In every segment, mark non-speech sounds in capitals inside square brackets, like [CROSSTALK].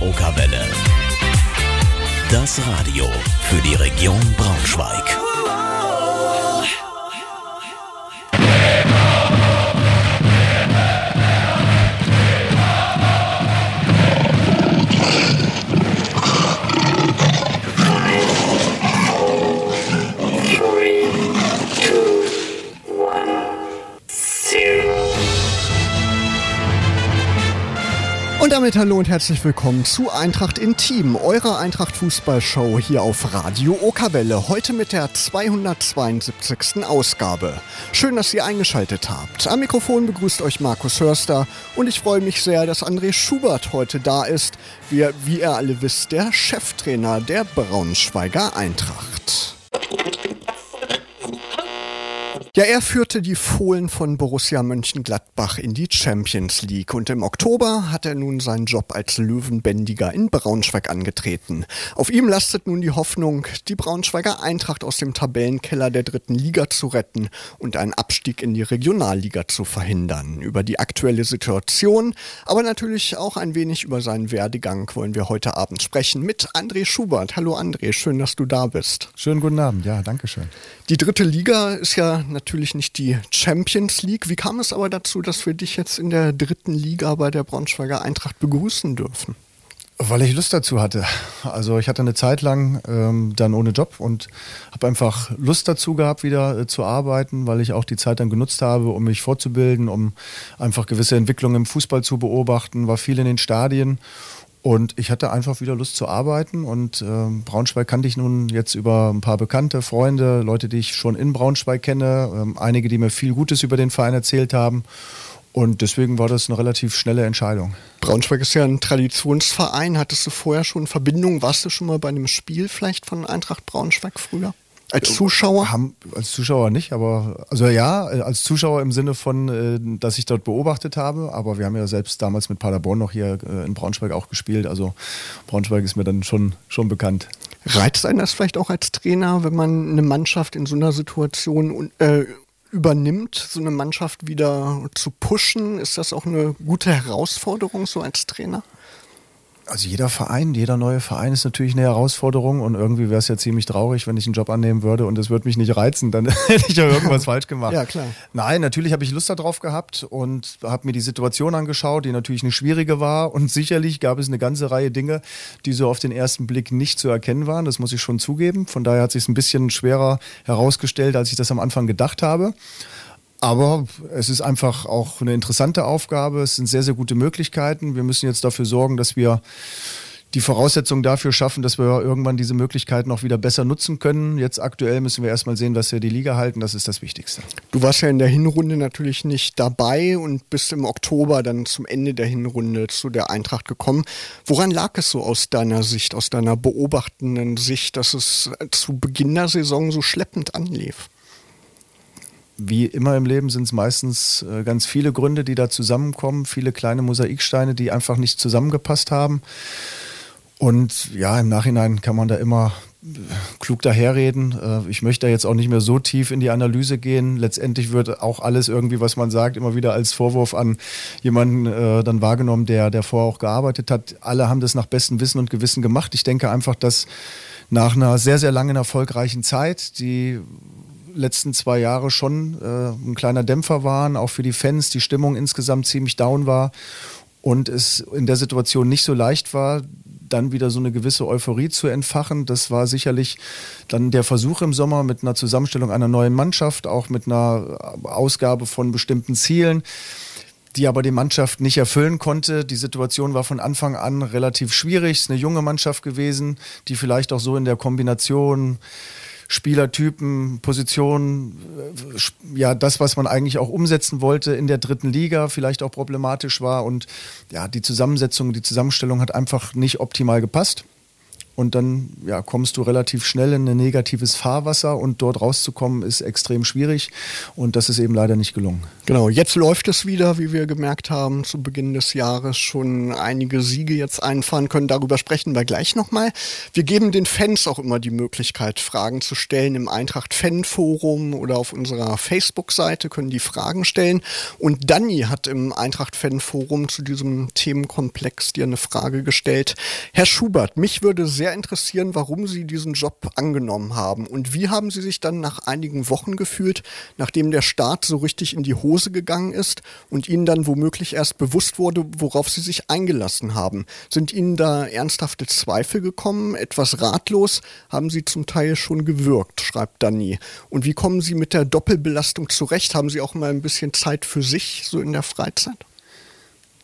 Okerwelle. Das Radio für die Region Braunschweig. Damit hallo und herzlich willkommen zu Eintracht Intim, eurer Eintracht Fußballshow hier auf Radio Okerwelle. Heute mit der 272. Ausgabe. Schön, dass ihr eingeschaltet habt. Am Mikrofon begrüßt euch Markus Hörster und ich freue mich sehr, dass André Schubert heute da ist. Wie, wie ihr alle wisst, der Cheftrainer der Braunschweiger Eintracht. Ja, er führte die Fohlen von Borussia Mönchengladbach in die Champions League und im Oktober hat er nun seinen Job als Löwenbändiger in Braunschweig angetreten. Auf ihm lastet nun die Hoffnung, die Braunschweiger Eintracht aus dem Tabellenkeller der dritten Liga zu retten und einen Abstieg in die Regionalliga zu verhindern. Über die aktuelle Situation, aber natürlich auch ein wenig über seinen Werdegang wollen wir heute Abend sprechen mit André Schubert. Hallo André, schön, dass du da bist. Schönen guten Abend, ja, danke schön. Die dritte Liga ist ja natürlich nicht die Champions League. Wie kam es aber dazu, dass wir dich jetzt in der dritten Liga bei der Braunschweiger Eintracht begrüßen dürfen? Weil ich Lust dazu hatte. Also ich hatte eine Zeit lang ähm, dann ohne Job und habe einfach Lust dazu gehabt, wieder äh, zu arbeiten, weil ich auch die Zeit dann genutzt habe, um mich fortzubilden, um einfach gewisse Entwicklungen im Fußball zu beobachten, war viel in den Stadien und ich hatte einfach wieder Lust zu arbeiten und äh, Braunschweig kannte ich nun jetzt über ein paar Bekannte, Freunde, Leute, die ich schon in Braunschweig kenne, ähm, einige, die mir viel Gutes über den Verein erzählt haben. Und deswegen war das eine relativ schnelle Entscheidung. Braunschweig ist ja ein Traditionsverein. Hattest du vorher schon Verbindungen? Warst du schon mal bei einem Spiel vielleicht von Eintracht Braunschweig früher? Als Zuschauer? Haben, als Zuschauer nicht, aber also ja, als Zuschauer im Sinne von, äh, dass ich dort beobachtet habe. Aber wir haben ja selbst damals mit Paderborn noch hier äh, in Braunschweig auch gespielt. Also Braunschweig ist mir dann schon, schon bekannt. Reizt einen das vielleicht auch als Trainer, wenn man eine Mannschaft in so einer Situation äh, übernimmt, so eine Mannschaft wieder zu pushen? Ist das auch eine gute Herausforderung so als Trainer? Also jeder Verein, jeder neue Verein ist natürlich eine Herausforderung und irgendwie wäre es ja ziemlich traurig, wenn ich einen Job annehmen würde und es würde mich nicht reizen, dann [LAUGHS] hätte ich ja irgendwas [LAUGHS] falsch gemacht. Ja, klar. Nein, natürlich habe ich Lust darauf gehabt und habe mir die Situation angeschaut, die natürlich eine schwierige war und sicherlich gab es eine ganze Reihe Dinge, die so auf den ersten Blick nicht zu erkennen waren, das muss ich schon zugeben. Von daher hat sich es ein bisschen schwerer herausgestellt, als ich das am Anfang gedacht habe. Aber es ist einfach auch eine interessante Aufgabe. Es sind sehr, sehr gute Möglichkeiten. Wir müssen jetzt dafür sorgen, dass wir die Voraussetzungen dafür schaffen, dass wir irgendwann diese Möglichkeiten auch wieder besser nutzen können. Jetzt aktuell müssen wir erstmal sehen, dass wir die Liga halten. Das ist das Wichtigste. Du warst ja in der Hinrunde natürlich nicht dabei und bist im Oktober dann zum Ende der Hinrunde zu der Eintracht gekommen. Woran lag es so aus deiner Sicht, aus deiner beobachtenden Sicht, dass es zu Beginn der Saison so schleppend anlief? Wie immer im Leben sind es meistens äh, ganz viele Gründe, die da zusammenkommen, viele kleine Mosaiksteine, die einfach nicht zusammengepasst haben. Und ja, im Nachhinein kann man da immer äh, klug daherreden. Äh, ich möchte da jetzt auch nicht mehr so tief in die Analyse gehen. Letztendlich wird auch alles irgendwie, was man sagt, immer wieder als Vorwurf an jemanden dann wahrgenommen, der, der vorher auch gearbeitet hat. Alle haben das nach bestem Wissen und Gewissen gemacht. Ich denke einfach, dass nach einer sehr, sehr langen, erfolgreichen Zeit, die letzten zwei Jahre schon äh, ein kleiner Dämpfer waren, auch für die Fans, die Stimmung insgesamt ziemlich down war und es in der Situation nicht so leicht war, dann wieder so eine gewisse Euphorie zu entfachen. Das war sicherlich dann der Versuch im Sommer mit einer Zusammenstellung einer neuen Mannschaft, auch mit einer Ausgabe von bestimmten Zielen die aber die Mannschaft nicht erfüllen konnte. Die Situation war von Anfang an relativ schwierig. Es ist eine junge Mannschaft gewesen, die vielleicht auch so in der Kombination Spielertypen, Positionen, äh, ja, das, was man eigentlich auch umsetzen wollte in der dritten Liga, vielleicht auch problematisch war. Und ja, die Zusammensetzung, die Zusammenstellung hat einfach nicht optimal gepasst. Und dann ja, kommst du relativ schnell in ein negatives Fahrwasser und dort rauszukommen ist extrem schwierig und das ist eben leider nicht gelungen. Genau, jetzt läuft es wieder, wie wir gemerkt haben, zu Beginn des Jahres schon einige Siege jetzt einfahren können. Darüber sprechen wir gleich nochmal. Wir geben den Fans auch immer die Möglichkeit, Fragen zu stellen im Eintracht Fan Forum oder auf unserer Facebook-Seite können die Fragen stellen. Und Danny hat im Eintracht Fan Forum zu diesem Themenkomplex dir eine Frage gestellt. Herr Schubert, mich würde sehr interessieren, warum Sie diesen Job angenommen haben und wie haben Sie sich dann nach einigen Wochen gefühlt, nachdem der Start so richtig in die Hose Hose gegangen ist und Ihnen dann womöglich erst bewusst wurde, worauf Sie sich eingelassen haben. Sind Ihnen da ernsthafte Zweifel gekommen? Etwas ratlos haben Sie zum Teil schon gewirkt, schreibt Dani. Und wie kommen Sie mit der Doppelbelastung zurecht? Haben Sie auch mal ein bisschen Zeit für sich, so in der Freizeit?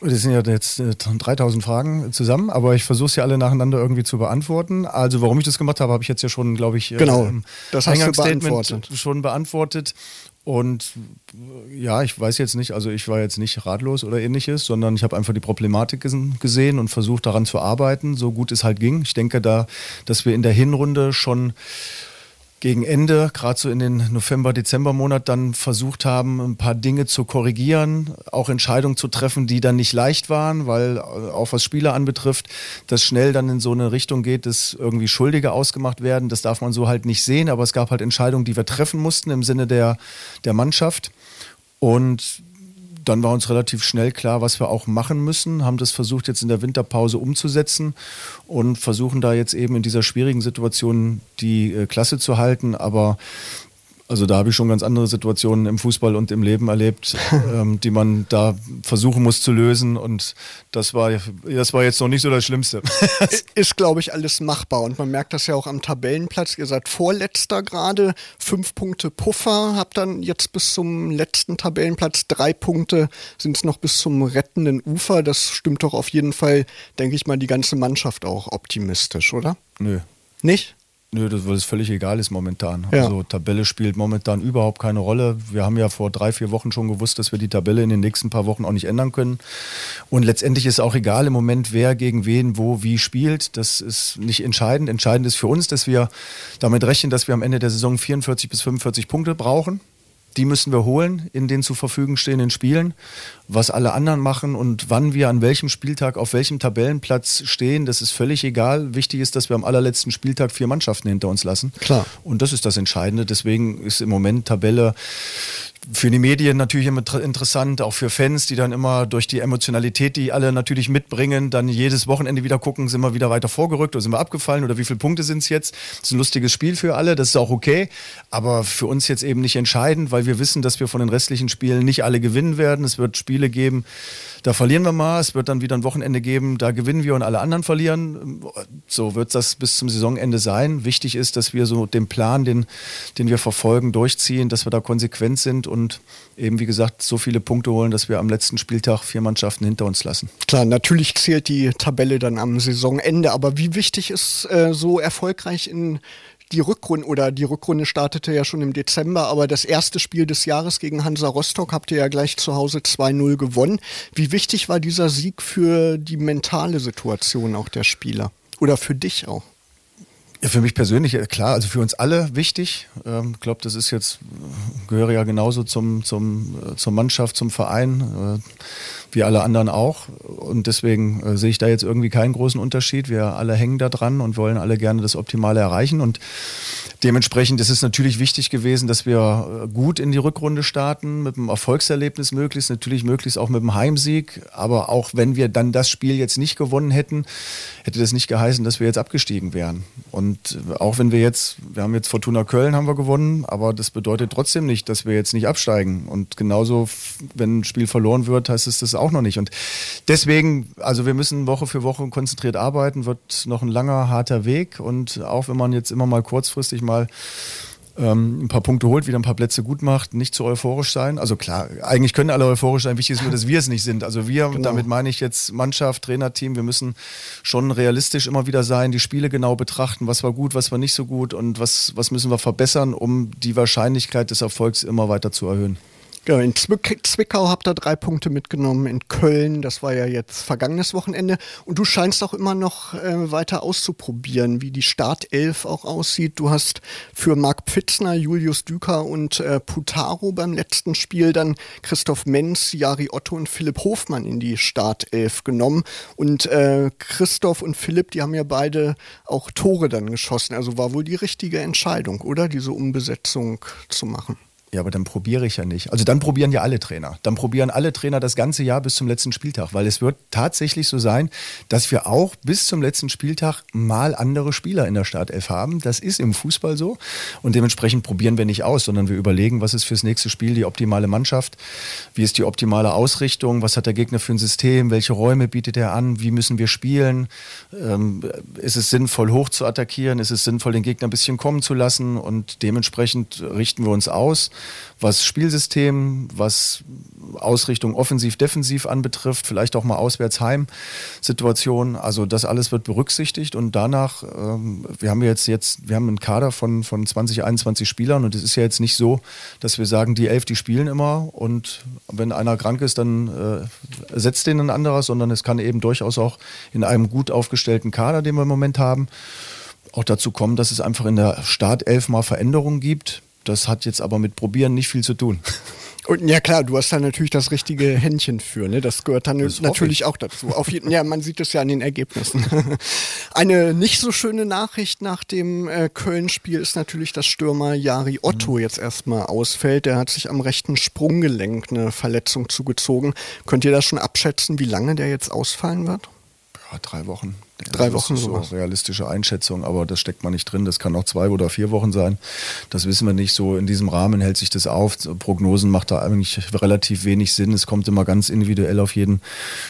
Das sind ja jetzt 3000 äh, Fragen zusammen, aber ich versuche sie alle nacheinander irgendwie zu beantworten. Also warum ich das gemacht habe, habe ich jetzt ja schon, glaube ich, äh, genau, äh, das du beantwortet. schon beantwortet. Und ja, ich weiß jetzt nicht, also ich war jetzt nicht ratlos oder ähnliches, sondern ich habe einfach die Problematik gesehen und versucht daran zu arbeiten, so gut es halt ging. Ich denke da, dass wir in der Hinrunde schon gegen Ende, gerade so in den November, Dezember-Monat, dann versucht haben, ein paar Dinge zu korrigieren, auch Entscheidungen zu treffen, die dann nicht leicht waren, weil äh, auch was Spieler anbetrifft, das schnell dann in so eine Richtung geht, dass irgendwie Schuldige ausgemacht werden. Das darf man so halt nicht sehen, aber es gab halt Entscheidungen, die wir treffen mussten im Sinne der, der Mannschaft. Und dann war uns relativ schnell klar, was wir auch machen müssen, haben das versucht jetzt in der Winterpause umzusetzen und versuchen da jetzt eben in dieser schwierigen Situation die äh, Klasse zu halten. Aber also da habe ich schon ganz andere Situationen im Fußball und im Leben erlebt, [LAUGHS] ähm, die man da versuchen muss zu lösen. Und das war, das war jetzt noch nicht so das Schlimmste. [LAUGHS] Ist, glaube ich, alles machbar. Und man merkt das ja auch am Tabellenplatz. Ihr seid Vorletzter gerade, fünf Punkte Puffer, habt dann jetzt bis zum letzten Tabellenplatz drei Punkte, sind es noch bis zum rettenden Ufer. Das stimmt doch auf jeden Fall, denke ich mal, die ganze Mannschaft auch optimistisch, oder? Nö. Nicht? Nö, das, weil es völlig egal ist momentan. Ja. Also Tabelle spielt momentan überhaupt keine Rolle. Wir haben ja vor drei, vier Wochen schon gewusst, dass wir die Tabelle in den nächsten paar Wochen auch nicht ändern können. Und letztendlich ist auch egal im Moment, wer gegen wen, wo, wie spielt. Das ist nicht entscheidend. Entscheidend ist für uns, dass wir damit rechnen, dass wir am Ende der Saison 44 bis 45 Punkte brauchen. Die müssen wir holen in den zur Verfügung stehenden Spielen. Was alle anderen machen und wann wir an welchem Spieltag auf welchem Tabellenplatz stehen, das ist völlig egal. Wichtig ist, dass wir am allerletzten Spieltag vier Mannschaften hinter uns lassen. Klar. Und das ist das Entscheidende. Deswegen ist im Moment Tabelle für die Medien natürlich immer interessant, auch für Fans, die dann immer durch die Emotionalität, die alle natürlich mitbringen, dann jedes Wochenende wieder gucken, sind wir wieder weiter vorgerückt oder sind wir abgefallen oder wie viele Punkte sind es jetzt. Das ist ein lustiges Spiel für alle, das ist auch okay, aber für uns jetzt eben nicht entscheidend, weil wir wissen, dass wir von den restlichen Spielen nicht alle gewinnen werden. Es wird Spiele geben, da verlieren wir mal, es wird dann wieder ein Wochenende geben, da gewinnen wir und alle anderen verlieren. So wird das bis zum Saisonende sein. Wichtig ist, dass wir so den Plan, den, den wir verfolgen, durchziehen, dass wir da konsequent sind und eben, wie gesagt, so viele Punkte holen, dass wir am letzten Spieltag vier Mannschaften hinter uns lassen. Klar, natürlich zählt die Tabelle dann am Saisonende, aber wie wichtig ist äh, so erfolgreich in die Rückrunde oder die Rückrunde startete ja schon im Dezember, aber das erste Spiel des Jahres gegen Hansa Rostock habt ihr ja gleich zu Hause 2-0 gewonnen. Wie wichtig war dieser Sieg für die mentale Situation auch der Spieler? Oder für dich auch? Ja, für mich persönlich, klar, also für uns alle wichtig. Ich ähm, glaube, das ist jetzt, gehöre ja genauso zum, zum, äh, zur Mannschaft, zum Verein, äh, wie alle anderen auch. Und deswegen äh, sehe ich da jetzt irgendwie keinen großen Unterschied. Wir alle hängen da dran und wollen alle gerne das Optimale erreichen. Und Dementsprechend ist es natürlich wichtig gewesen, dass wir äh, gut in die Rückrunde starten, mit einem Erfolgserlebnis möglichst, natürlich möglichst auch mit einem Heimsieg. Aber auch wenn wir dann das Spiel jetzt nicht gewonnen hätten, hätte das nicht geheißen, dass wir jetzt abgestiegen wären. Und äh, auch wenn wir jetzt, wir haben jetzt Fortuna Köln haben wir gewonnen, aber das bedeutet trotzdem nicht, dass wir jetzt nicht absteigen. Und genauso, wenn ein Spiel verloren wird, heißt es das auch noch nicht. Und deswegen, also wir müssen Woche für Woche konzentriert arbeiten, wird noch ein langer, harter Weg. Und auch wenn man jetzt immer mal kurzfristig mal mal ähm, ein paar Punkte holt, wieder ein paar Plätze gut macht, nicht zu euphorisch sein. Also klar, eigentlich können alle euphorisch sein. Wichtig ist nur, dass wir es nicht sind. Also wir, genau. damit meine ich jetzt Mannschaft, Trainerteam, wir müssen schon realistisch immer wieder sein, die Spiele genau betrachten, was war gut, was war nicht so gut und was, was müssen wir verbessern, um die Wahrscheinlichkeit des Erfolgs immer weiter zu erhöhen. Ja, in Zwickau habt ihr drei Punkte mitgenommen, in Köln, das war ja jetzt vergangenes Wochenende. Und du scheinst auch immer noch äh, weiter auszuprobieren, wie die Startelf auch aussieht. Du hast für Marc Pfitzner, Julius Düker und äh, Putaro beim letzten Spiel dann Christoph Menz, Jari Otto und Philipp Hofmann in die Startelf genommen. Und äh, Christoph und Philipp, die haben ja beide auch Tore dann geschossen. Also war wohl die richtige Entscheidung, oder? Diese Umbesetzung zu machen. Ja, aber dann probiere ich ja nicht. Also dann probieren ja alle Trainer. Dann probieren alle Trainer das ganze Jahr bis zum letzten Spieltag, weil es wird tatsächlich so sein, dass wir auch bis zum letzten Spieltag mal andere Spieler in der Startelf haben. Das ist im Fußball so. Und dementsprechend probieren wir nicht aus, sondern wir überlegen, was ist fürs nächste Spiel die optimale Mannschaft, wie ist die optimale Ausrichtung, was hat der Gegner für ein System, welche Räume bietet er an, wie müssen wir spielen, ähm, ist es sinnvoll hoch zu attackieren, ist es sinnvoll den Gegner ein bisschen kommen zu lassen? Und dementsprechend richten wir uns aus was Spielsystem, was Ausrichtung offensiv-defensiv anbetrifft, vielleicht auch mal Auswärts-Heim-Situation. Also das alles wird berücksichtigt und danach, ähm, wir haben jetzt, jetzt, wir haben einen Kader von, von 20, 21 Spielern und es ist ja jetzt nicht so, dass wir sagen, die elf, die spielen immer und wenn einer krank ist, dann äh, setzt den ein anderer, sondern es kann eben durchaus auch in einem gut aufgestellten Kader, den wir im Moment haben, auch dazu kommen, dass es einfach in der Startelf mal Veränderungen gibt das hat jetzt aber mit Probieren nicht viel zu tun. [LAUGHS] Und ja klar, du hast da natürlich das richtige Händchen für, ne? Das gehört dann das natürlich auch dazu. Auf jeden, ja, man sieht es ja an den Ergebnissen. [LAUGHS] Eine nicht so schöne Nachricht nach dem äh, Köln-Spiel ist natürlich, dass Stürmer Jari Otto mhm. jetzt erstmal ausfällt. Der hat sich am rechten Sprunggelenk eine Verletzung zugezogen. Könnt ihr das schon abschätzen, wie lange der jetzt ausfallen wird? Ja, drei Wochen. Drei Wochen so sowas. realistische Einschätzung, aber das steckt man nicht drin. Das kann auch zwei oder vier Wochen sein. Das wissen wir nicht. So in diesem Rahmen hält sich das auf. Prognosen macht da eigentlich relativ wenig Sinn. Es kommt immer ganz individuell auf jeden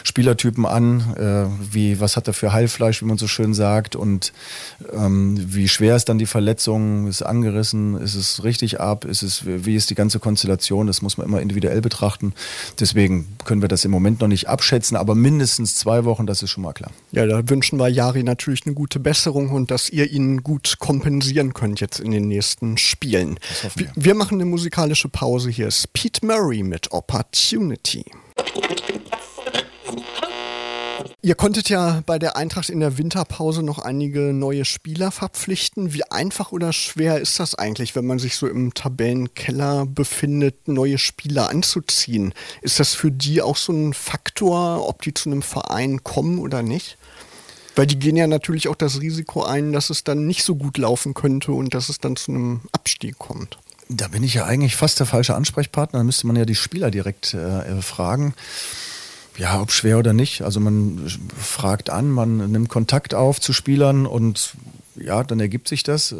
Spielertypen an. Äh, wie, was hat er für Heilfleisch, wie man so schön sagt, und ähm, wie schwer ist dann die Verletzung? Ist angerissen? Ist es richtig ab? Ist es, wie ist die ganze Konstellation? Das muss man immer individuell betrachten. Deswegen können wir das im Moment noch nicht abschätzen, aber mindestens zwei Wochen, das ist schon mal klar. Ja, da wünschen wir bei Jari natürlich eine gute Besserung und dass ihr ihn gut kompensieren könnt jetzt in den nächsten Spielen. Wir. wir machen eine musikalische Pause. Hier ist Pete Murray mit Opportunity. Ihr konntet ja bei der Eintracht in der Winterpause noch einige neue Spieler verpflichten. Wie einfach oder schwer ist das eigentlich, wenn man sich so im Tabellenkeller befindet, neue Spieler anzuziehen? Ist das für die auch so ein Faktor, ob die zu einem Verein kommen oder nicht? Weil die gehen ja natürlich auch das Risiko ein, dass es dann nicht so gut laufen könnte und dass es dann zu einem Abstieg kommt. Da bin ich ja eigentlich fast der falsche Ansprechpartner. Da müsste man ja die Spieler direkt äh, fragen. Ja, ob schwer oder nicht. Also man fragt an, man nimmt Kontakt auf zu Spielern und ja, dann ergibt sich das. Äh,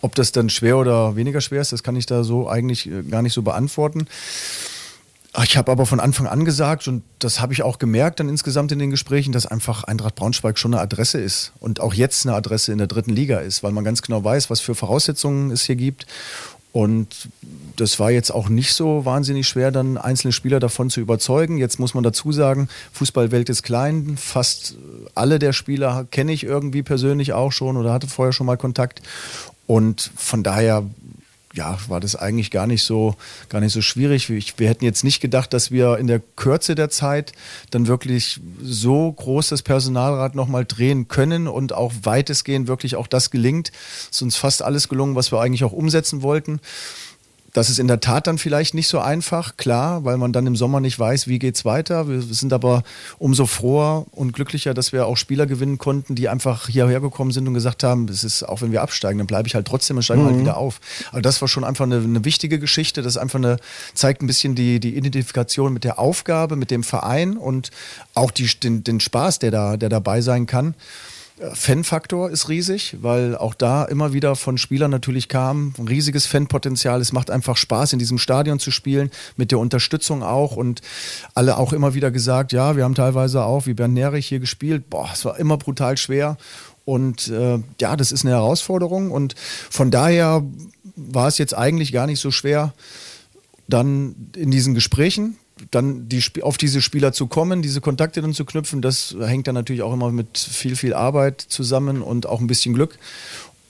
ob das dann schwer oder weniger schwer ist, das kann ich da so eigentlich äh, gar nicht so beantworten. Ich habe aber von Anfang an gesagt, und das habe ich auch gemerkt dann insgesamt in den Gesprächen, dass einfach Eintracht Braunschweig schon eine Adresse ist und auch jetzt eine Adresse in der dritten Liga ist, weil man ganz genau weiß, was für Voraussetzungen es hier gibt. Und das war jetzt auch nicht so wahnsinnig schwer, dann einzelne Spieler davon zu überzeugen. Jetzt muss man dazu sagen, Fußballwelt ist klein. Fast alle der Spieler kenne ich irgendwie persönlich auch schon oder hatte vorher schon mal Kontakt. Und von daher ja, war das eigentlich gar nicht so, gar nicht so schwierig. Wir hätten jetzt nicht gedacht, dass wir in der Kürze der Zeit dann wirklich so groß das Personalrad nochmal drehen können und auch weitestgehend wirklich auch das gelingt. Es ist uns fast alles gelungen, was wir eigentlich auch umsetzen wollten. Das ist in der Tat dann vielleicht nicht so einfach, klar, weil man dann im Sommer nicht weiß, wie geht's weiter. Wir sind aber umso froher und glücklicher, dass wir auch Spieler gewinnen konnten, die einfach hierher gekommen sind und gesagt haben, es ist, auch wenn wir absteigen, dann bleibe ich halt trotzdem und steige mhm. halt wieder auf. Also das war schon einfach eine, eine wichtige Geschichte. Das einfach eine, zeigt ein bisschen die, die Identifikation mit der Aufgabe, mit dem Verein und auch die, den, den Spaß, der da, der dabei sein kann. Fanfaktor ist riesig, weil auch da immer wieder von Spielern natürlich kam, ein riesiges Fanpotenzial. Es macht einfach Spaß, in diesem Stadion zu spielen, mit der Unterstützung auch. Und alle auch immer wieder gesagt, ja, wir haben teilweise auch, wie Bernd Nerich hier gespielt, boah, es war immer brutal schwer. Und äh, ja, das ist eine Herausforderung. Und von daher war es jetzt eigentlich gar nicht so schwer, dann in diesen Gesprächen dann die, auf diese Spieler zu kommen, diese Kontakte dann zu knüpfen, das hängt dann natürlich auch immer mit viel, viel Arbeit zusammen und auch ein bisschen Glück.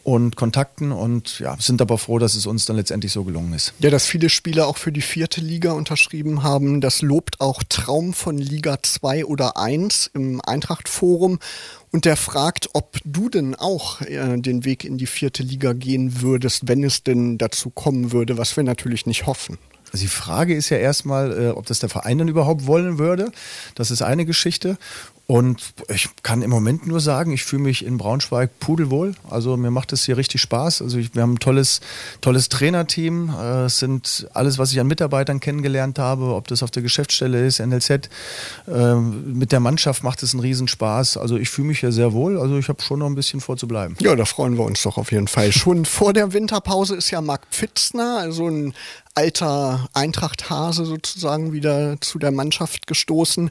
und Kontakten und ja, sind aber froh, dass es uns dann letztendlich so gelungen ist. Ja, dass viele Spieler auch für die vierte Liga unterschrieben haben, das lobt auch Traum von Liga 2 oder 1 im Eintracht-Forum. Und der fragt, ob du denn auch äh, den Weg in die vierte Liga gehen würdest, wenn es denn dazu kommen würde, was wir natürlich nicht hoffen. Also die Frage ist ja erstmal, äh, ob das der Verein dann überhaupt wollen würde. Das ist eine Geschichte. Und ich kann im Moment nur sagen, ich fühle mich in Braunschweig pudelwohl. Also mir macht es hier richtig Spaß. Also ich, wir haben ein tolles, tolles Trainerteam. Äh, es sind alles, was ich an Mitarbeitern kennengelernt habe, ob das auf der Geschäftsstelle ist, NLZ. Äh, mit der Mannschaft macht es einen Riesenspaß. Also ich fühle mich hier sehr wohl. Also ich habe schon noch ein bisschen vor zu bleiben. Ja, da freuen wir uns doch auf jeden Fall. Schon vor der Winterpause ist ja Marc Pfitzner, also ein alter Eintracht-Hase sozusagen wieder zu der Mannschaft gestoßen.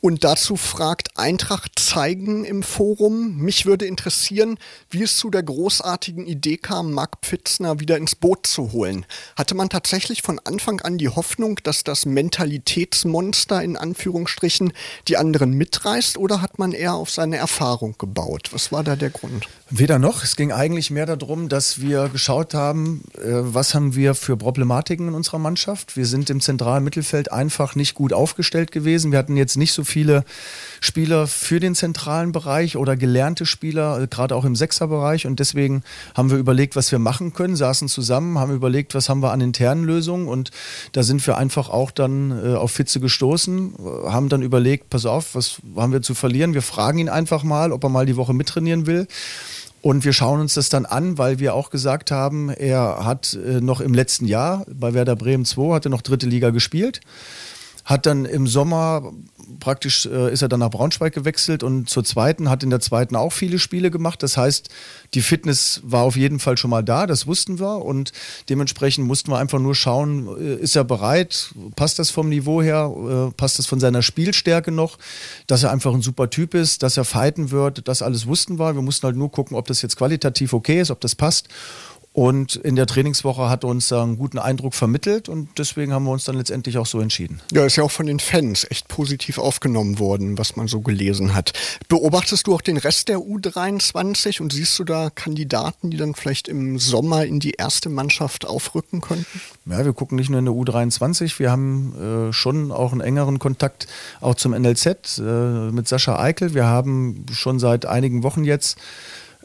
Und dazu fragt Eintracht zeigen im Forum. Mich würde interessieren, wie es zu der großartigen Idee kam, Marc Pfitzner wieder ins Boot zu holen. Hatte man tatsächlich von Anfang an die Hoffnung, dass das Mentalitätsmonster in Anführungsstrichen die anderen mitreißt oder hat man eher auf seine Erfahrung gebaut? Was war da der Grund? Weder noch. Es ging eigentlich mehr darum, dass wir geschaut haben, äh, was haben wir für Problematiken in unserer Mannschaft. Wir sind im zentralen Mittelfeld einfach nicht gut aufgestellt gewesen. Wir hatten jetzt nicht so viele Spieler für den zentralen Bereich oder gelernte Spieler, äh, gerade auch im Sechserbereich. Und deswegen haben wir überlegt, was wir machen können, saßen zusammen, haben überlegt, was haben wir an internen Lösungen. Und da sind wir einfach auch dann äh, auf Fitze gestoßen, haben dann überlegt, pass auf, was haben wir zu verlieren? Wir fragen ihn einfach mal, ob er mal die Woche mittrainieren will. Und wir schauen uns das dann an, weil wir auch gesagt haben, er hat äh, noch im letzten Jahr bei Werder Bremen 2, hatte noch dritte Liga gespielt hat dann im Sommer praktisch äh, ist er dann nach Braunschweig gewechselt und zur zweiten, hat in der zweiten auch viele Spiele gemacht. Das heißt, die Fitness war auf jeden Fall schon mal da, das wussten wir und dementsprechend mussten wir einfach nur schauen, äh, ist er bereit, passt das vom Niveau her, äh, passt das von seiner Spielstärke noch, dass er einfach ein super Typ ist, dass er fighten wird, das alles wussten wir. Wir mussten halt nur gucken, ob das jetzt qualitativ okay ist, ob das passt. Und in der Trainingswoche hat uns einen guten Eindruck vermittelt und deswegen haben wir uns dann letztendlich auch so entschieden. Ja, ist ja auch von den Fans echt positiv aufgenommen worden, was man so gelesen hat. Beobachtest du auch den Rest der U23 und siehst du da Kandidaten, die dann vielleicht im Sommer in die erste Mannschaft aufrücken könnten? Ja, wir gucken nicht nur in der U23, wir haben äh, schon auch einen engeren Kontakt auch zum NLZ äh, mit Sascha Eikel. Wir haben schon seit einigen Wochen jetzt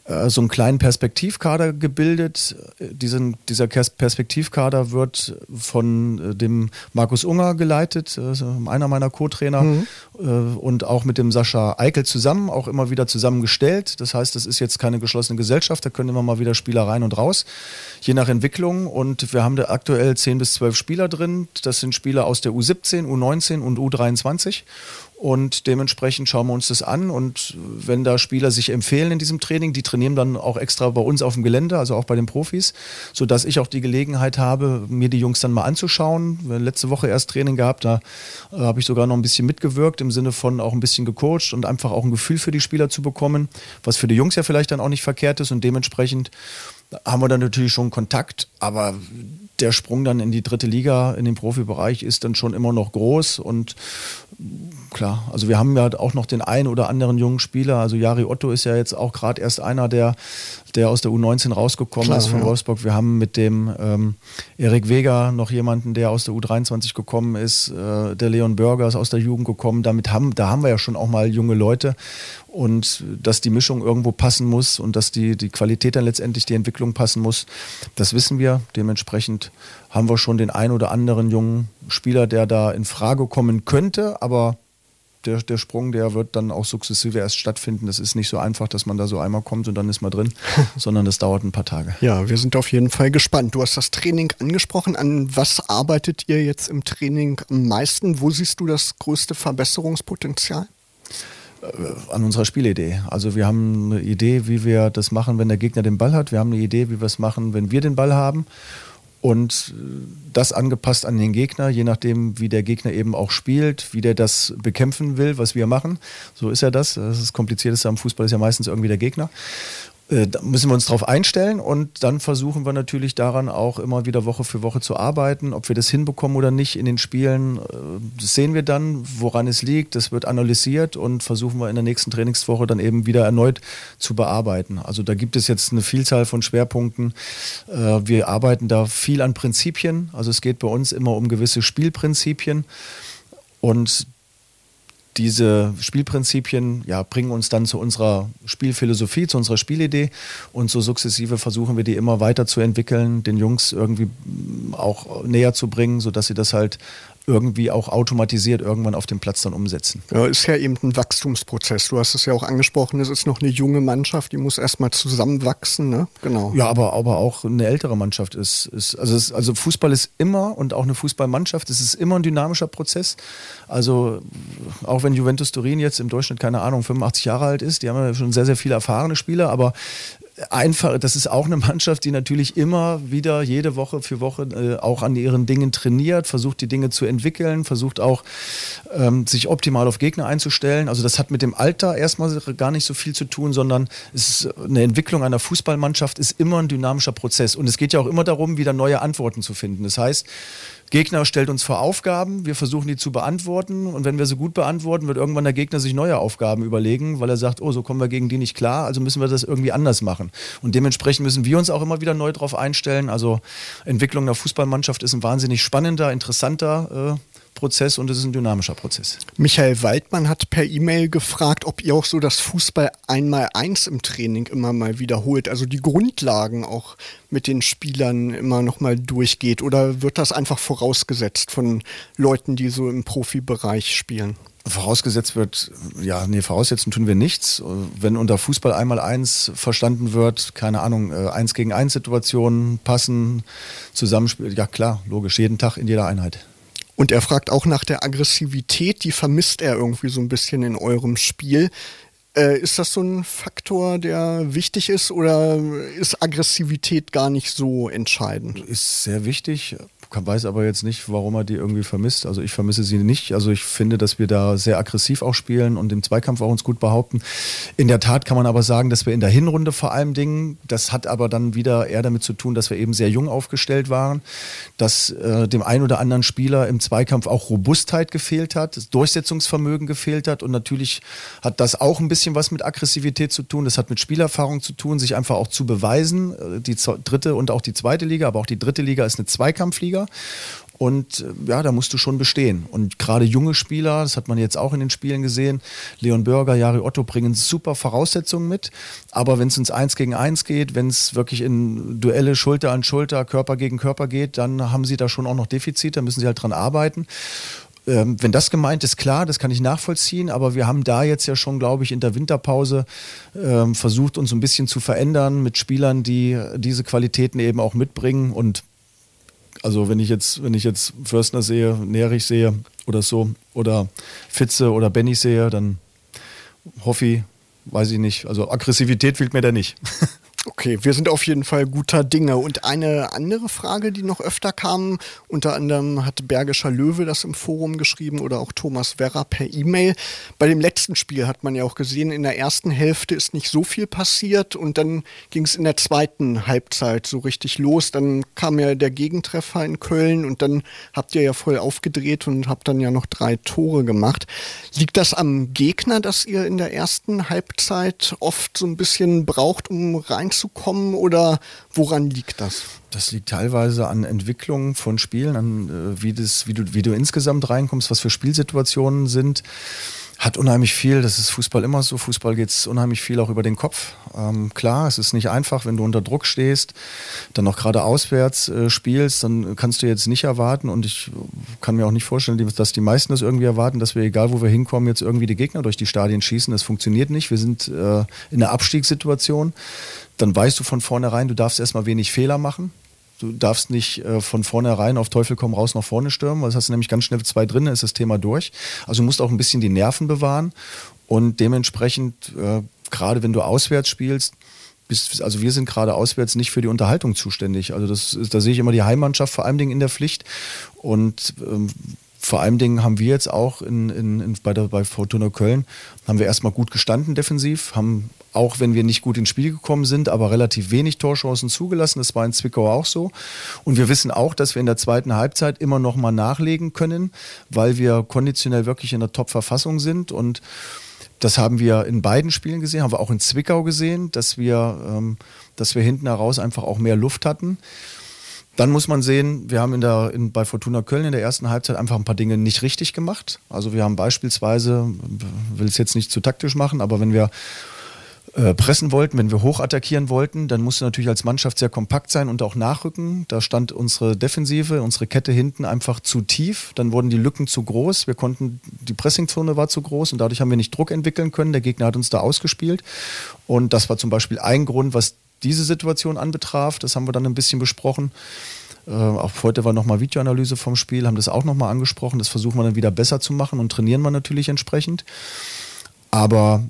so einen kleinen Perspektivkader gebildet. Diesen, dieser Perspektivkader wird von äh, dem Markus Unger geleitet, äh, einer meiner Co-Trainer, mhm. und auch mit dem Sascha Eikel zusammen, auch immer wieder zusammengestellt. Das heißt, das ist jetzt keine geschlossene Gesellschaft, da können immer mal wieder Spieler rein und raus, je nach Entwicklung. Und wir haben da aktuell 10 bis 12 Spieler drin. Das sind Spieler aus der U17, U19 und U23. Und dementsprechend schauen wir uns das an. Und wenn da Spieler sich empfehlen in diesem Training, die trainieren dann auch extra bei uns auf dem Gelände, also auch bei den Profis, sodass ich auch die Gelegenheit habe, mir die Jungs dann mal anzuschauen. Wir haben letzte Woche erst Training gehabt, da äh, habe ich sogar noch ein bisschen mitgewirkt, im Sinne von auch ein bisschen gecoacht und einfach auch ein Gefühl für die Spieler zu bekommen, was für die Jungs ja vielleicht dann auch nicht verkehrt ist. Und dementsprechend haben wir dann natürlich schon Kontakt, aber der Sprung dann in die dritte Liga, in den Profibereich, ist dann schon immer noch groß und klar, also wir haben ja auch noch den einen oder anderen jungen Spieler. Also Jari Otto ist ja jetzt auch gerade erst einer, der, der aus der U19 rausgekommen klar, ist von ja. Wolfsburg. Wir haben mit dem ähm, Erik Weger noch jemanden, der aus der U23 gekommen ist. Äh, der Leon Börger ist aus der Jugend gekommen. Damit haben, da haben wir ja schon auch mal junge Leute. Und dass die Mischung irgendwo passen muss und dass die, die Qualität dann letztendlich die Entwicklung passen muss, das wissen wir. Dementsprechend haben wir schon den einen oder anderen jungen Spieler, der da in Frage kommen könnte, aber der, der Sprung, der wird dann auch sukzessive erst stattfinden. Das ist nicht so einfach, dass man da so einmal kommt und dann ist man drin, [LAUGHS] sondern das dauert ein paar Tage. Ja, wir sind auf jeden Fall gespannt. Du hast das Training angesprochen. An was arbeitet ihr jetzt im Training am meisten? Wo siehst du das größte Verbesserungspotenzial? Äh, an unserer Spielidee. Also wir haben eine Idee, wie wir das machen, wenn der Gegner den Ball hat. Wir haben eine Idee, wie wir es machen, wenn wir den Ball haben und das angepasst an den Gegner, je nachdem, wie der Gegner eben auch spielt, wie der das bekämpfen will, was wir machen. So ist ja das. Das ist das Komplizierteste am Fußball ist ja meistens irgendwie der Gegner. Äh, da müssen wir uns darauf einstellen und dann versuchen wir natürlich daran auch immer wieder Woche für Woche zu arbeiten. Ob wir das hinbekommen oder nicht in den Spielen, äh, das sehen wir dann, woran es liegt. Das wird analysiert und versuchen wir in der nächsten Trainingswoche dann eben wieder erneut zu bearbeiten. Also da gibt es jetzt eine Vielzahl von Schwerpunkten. Äh, wir arbeiten da viel an Prinzipien. Also es geht bei uns immer um gewisse Spielprinzipien. Und diese Spielprinzipien ja, bringen uns dann zu unserer Spielphilosophie, zu unserer Spielidee. Und so sukzessive versuchen wir die immer weiter zu entwickeln, den Jungs irgendwie auch näher zu bringen, sodass sie das halt irgendwie auch automatisiert irgendwann auf dem Platz dann umsetzen. Ja, ist ja eben ein Wachstumsprozess. Du hast es ja auch angesprochen, es ist noch eine junge Mannschaft, die muss erstmal zusammenwachsen, ne? Genau. Ja, aber, aber auch eine ältere Mannschaft ist, ist also, es, also Fußball ist immer und auch eine Fußballmannschaft, es ist immer ein dynamischer Prozess. Also auch wenn Juventus Turin jetzt im Durchschnitt, keine Ahnung, 85 Jahre alt ist, die haben ja schon sehr, sehr viele erfahrene Spieler, aber einfach, das ist auch eine Mannschaft, die natürlich immer wieder jede Woche für Woche äh, auch an ihren Dingen trainiert, versucht die Dinge zu entwickeln, versucht auch ähm, sich optimal auf Gegner einzustellen. Also das hat mit dem Alter erstmal gar nicht so viel zu tun, sondern es ist eine Entwicklung einer Fußballmannschaft ist immer ein dynamischer Prozess und es geht ja auch immer darum, wieder neue Antworten zu finden. Das heißt, Gegner stellt uns vor Aufgaben, wir versuchen die zu beantworten und wenn wir sie gut beantworten, wird irgendwann der Gegner sich neue Aufgaben überlegen, weil er sagt, oh, so kommen wir gegen die nicht klar, also müssen wir das irgendwie anders machen. Und dementsprechend müssen wir uns auch immer wieder neu darauf einstellen. Also Entwicklung der Fußballmannschaft ist ein wahnsinnig spannender, interessanter äh, Prozess und es ist ein dynamischer Prozess. Michael Waldmann hat per E-Mail gefragt, ob ihr auch so das Fußball einmal eins im Training immer mal wiederholt, also die Grundlagen auch mit den Spielern immer noch mal durchgeht oder wird das einfach vorausgesetzt von Leuten, die so im Profibereich spielen? Vorausgesetzt wird, ja, nee, voraussetzen tun wir nichts. Wenn unter Fußball einmal eins verstanden wird, keine Ahnung, äh, eins gegen eins Situationen passen, Zusammenspiel, ja klar, logisch, jeden Tag in jeder Einheit. Und er fragt auch nach der Aggressivität, die vermisst er irgendwie so ein bisschen in eurem Spiel. Äh, ist das so ein Faktor, der wichtig ist oder ist Aggressivität gar nicht so entscheidend? Ist sehr wichtig weiß aber jetzt nicht, warum er die irgendwie vermisst. Also ich vermisse sie nicht. Also ich finde, dass wir da sehr aggressiv auch spielen und im Zweikampf auch uns gut behaupten. In der Tat kann man aber sagen, dass wir in der Hinrunde vor allem Dingen, das hat aber dann wieder eher damit zu tun, dass wir eben sehr jung aufgestellt waren, dass äh, dem einen oder anderen Spieler im Zweikampf auch Robustheit gefehlt hat, Durchsetzungsvermögen gefehlt hat und natürlich hat das auch ein bisschen was mit Aggressivität zu tun. Das hat mit Spielerfahrung zu tun, sich einfach auch zu beweisen. Äh, die dritte und auch die zweite Liga, aber auch die dritte Liga ist eine Zweikampfliga. Und äh, ja, da musst du schon bestehen. Und gerade junge Spieler, das hat man jetzt auch in den Spielen gesehen, Leon Bürger, Jari Otto bringen super Voraussetzungen mit. Aber wenn es ins Eins gegen Eins geht, wenn es wirklich in Duelle Schulter an Schulter, Körper gegen Körper geht, dann haben sie da schon auch noch Defizite, da müssen sie halt dran arbeiten. Ähm, wenn das gemeint ist, klar, das kann ich nachvollziehen, aber wir haben da jetzt ja schon, glaube ich, in der Winterpause ähm, versucht, uns ein bisschen zu verändern mit Spielern, die diese Qualitäten eben auch mitbringen und also wenn ich jetzt, wenn ich jetzt Förstner sehe, Nerich sehe oder so, oder Fitze oder Benny sehe, dann Hoffi, weiß ich nicht. Also Aggressivität fehlt mir da nicht. [LAUGHS] Okay, wir sind auf jeden Fall guter Dinge. Und eine andere Frage, die noch öfter kam, unter anderem hat Bergischer Löwe das im Forum geschrieben oder auch Thomas Werra per E-Mail. Bei dem letzten Spiel hat man ja auch gesehen, in der ersten Hälfte ist nicht so viel passiert und dann ging es in der zweiten Halbzeit so richtig los. Dann kam ja der Gegentreffer in Köln und dann habt ihr ja voll aufgedreht und habt dann ja noch drei Tore gemacht. Liegt das am Gegner, dass ihr in der ersten Halbzeit oft so ein bisschen braucht, um rein reinzukommen oder woran liegt das? Das liegt teilweise an Entwicklung von Spielen, an äh, wie, das, wie, du, wie du insgesamt reinkommst, was für Spielsituationen sind hat unheimlich viel, das ist Fußball immer so, Fußball geht es unheimlich viel auch über den Kopf. Ähm, klar, es ist nicht einfach, wenn du unter Druck stehst, dann noch gerade auswärts äh, spielst, dann kannst du jetzt nicht erwarten und ich kann mir auch nicht vorstellen, dass die meisten das irgendwie erwarten, dass wir, egal wo wir hinkommen, jetzt irgendwie die Gegner durch die Stadien schießen. Das funktioniert nicht. Wir sind äh, in einer Abstiegssituation. Dann weißt du von vornherein, du darfst erstmal wenig Fehler machen. Du darfst nicht äh, von vornherein auf Teufel komm raus nach vorne stürmen, weil das hast du nämlich ganz schnell zwei drin, ist das Thema durch. Also du musst auch ein bisschen die Nerven bewahren und dementsprechend, äh, gerade wenn du auswärts spielst, bist, also wir sind gerade auswärts nicht für die Unterhaltung zuständig. Also das, da sehe ich immer die Heimmannschaft vor allem in der Pflicht und ähm, vor allen Dingen haben wir jetzt auch in, in, in, bei, der, bei Fortuna Köln, haben wir erstmal gut gestanden defensiv, haben auch wenn wir nicht gut ins Spiel gekommen sind, aber relativ wenig Torchancen zugelassen. Das war in Zwickau auch so. Und wir wissen auch, dass wir in der zweiten Halbzeit immer noch mal nachlegen können, weil wir konditionell wirklich in der Top-Verfassung sind und das haben wir in beiden Spielen gesehen, haben wir auch in Zwickau gesehen, dass wir, ähm, dass wir hinten heraus einfach auch mehr Luft hatten. Dann muss man sehen, wir haben in der, in, bei Fortuna Köln in der ersten Halbzeit einfach ein paar Dinge nicht richtig gemacht. Also wir haben beispielsweise, will es jetzt nicht zu taktisch machen, aber wenn wir äh, pressen wollten, wenn wir hoch attackieren wollten, dann musste natürlich als Mannschaft sehr kompakt sein und auch nachrücken. Da stand unsere Defensive, unsere Kette hinten einfach zu tief. Dann wurden die Lücken zu groß. Wir konnten, die Pressingzone war zu groß und dadurch haben wir nicht Druck entwickeln können. Der Gegner hat uns da ausgespielt. Und das war zum Beispiel ein Grund, was diese Situation anbetraf. Das haben wir dann ein bisschen besprochen. Äh, auch heute war nochmal Videoanalyse vom Spiel, haben das auch nochmal angesprochen. Das versuchen wir dann wieder besser zu machen und trainieren wir natürlich entsprechend. Aber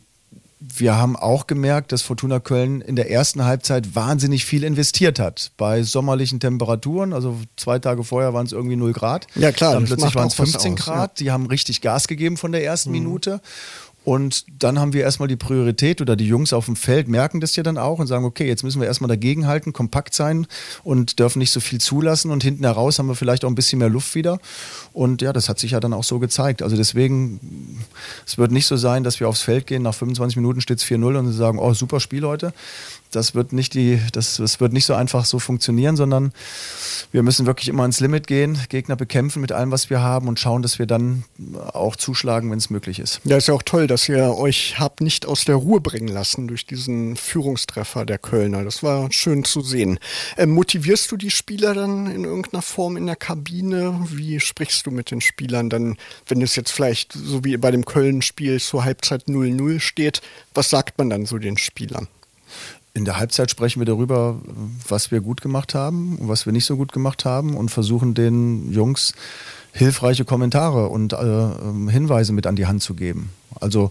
wir haben auch gemerkt, dass Fortuna Köln in der ersten Halbzeit wahnsinnig viel investiert hat. Bei sommerlichen Temperaturen, also zwei Tage vorher waren es irgendwie 0 Grad. Ja, klar. Dann plötzlich waren es 15 aus, Grad. Ja. Die haben richtig Gas gegeben von der ersten mhm. Minute. Und dann haben wir erstmal die Priorität oder die Jungs auf dem Feld merken das ja dann auch und sagen, okay, jetzt müssen wir erstmal dagegenhalten, kompakt sein und dürfen nicht so viel zulassen. Und hinten heraus haben wir vielleicht auch ein bisschen mehr Luft wieder. Und ja, das hat sich ja dann auch so gezeigt. Also deswegen, es wird nicht so sein, dass wir aufs Feld gehen, nach 25 Minuten steht es 4-0 und sie sagen, oh, super Spiel heute das wird nicht die, das, das wird nicht so einfach so funktionieren, sondern wir müssen wirklich immer ins Limit gehen, Gegner bekämpfen mit allem, was wir haben und schauen, dass wir dann auch zuschlagen, wenn es möglich ist. Ja, ist ja auch toll, dass ihr euch habt nicht aus der Ruhe bringen lassen durch diesen Führungstreffer der Kölner. Das war schön zu sehen. Ähm, motivierst du die Spieler dann in irgendeiner Form in der Kabine? Wie sprichst du mit den Spielern dann, wenn es jetzt vielleicht so wie bei dem Köln-Spiel zur Halbzeit 0-0 steht? Was sagt man dann so den Spielern? In der Halbzeit sprechen wir darüber, was wir gut gemacht haben und was wir nicht so gut gemacht haben und versuchen den Jungs hilfreiche Kommentare und äh, ähm, Hinweise mit an die Hand zu geben. Also